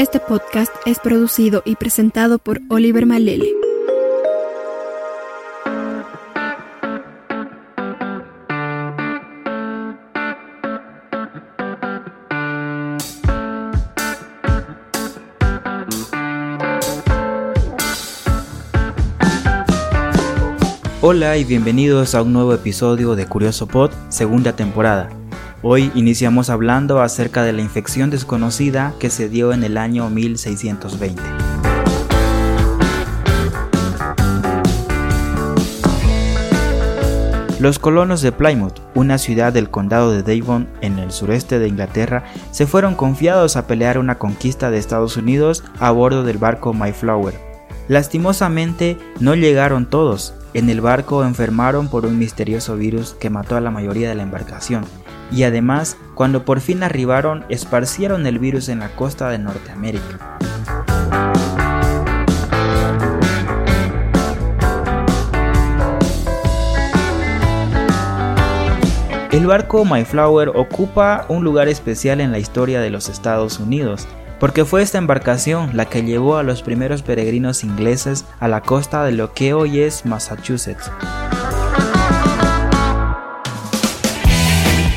Este podcast es producido y presentado por Oliver Malele. Hola y bienvenidos a un nuevo episodio de Curioso Pod, segunda temporada. Hoy iniciamos hablando acerca de la infección desconocida que se dio en el año 1620. Los colonos de Plymouth, una ciudad del condado de Devon en el sureste de Inglaterra, se fueron confiados a pelear una conquista de Estados Unidos a bordo del barco Mayflower. Lastimosamente no llegaron todos, en el barco enfermaron por un misterioso virus que mató a la mayoría de la embarcación, y además, cuando por fin arribaron, esparcieron el virus en la costa de Norteamérica. El barco Mayflower ocupa un lugar especial en la historia de los Estados Unidos, porque fue esta embarcación la que llevó a los primeros peregrinos ingleses a la costa de lo que hoy es Massachusetts.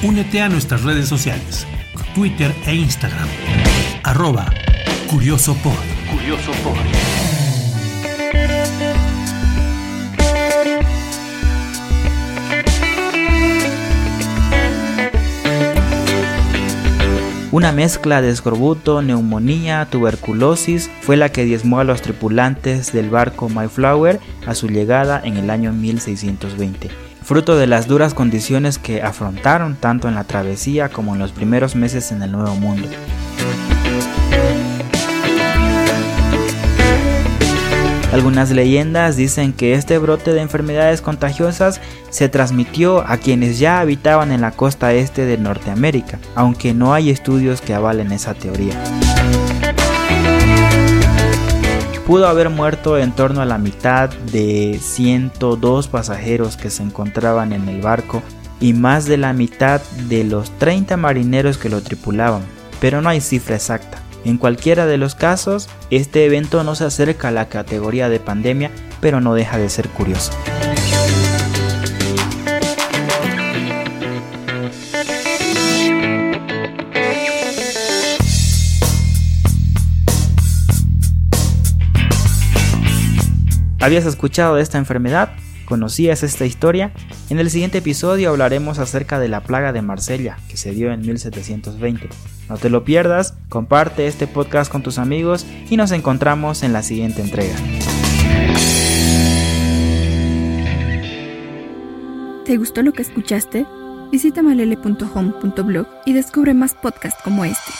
Únete a nuestras redes sociales, Twitter e Instagram, arroba CuriosoPod. Una mezcla de escorbuto, neumonía, tuberculosis fue la que diezmó a los tripulantes del barco Mayflower a su llegada en el año 1620, fruto de las duras condiciones que afrontaron tanto en la travesía como en los primeros meses en el Nuevo Mundo. Algunas leyendas dicen que este brote de enfermedades contagiosas se transmitió a quienes ya habitaban en la costa este de Norteamérica, aunque no hay estudios que avalen esa teoría. Pudo haber muerto en torno a la mitad de 102 pasajeros que se encontraban en el barco y más de la mitad de los 30 marineros que lo tripulaban, pero no hay cifra exacta. En cualquiera de los casos, este evento no se acerca a la categoría de pandemia, pero no deja de ser curioso. ¿Habías escuchado de esta enfermedad? ¿Conocías esta historia? En el siguiente episodio hablaremos acerca de la plaga de Marsella, que se dio en 1720. No te lo pierdas, comparte este podcast con tus amigos y nos encontramos en la siguiente entrega. ¿Te gustó lo que escuchaste? Visita malele.home.blog y descubre más podcasts como este.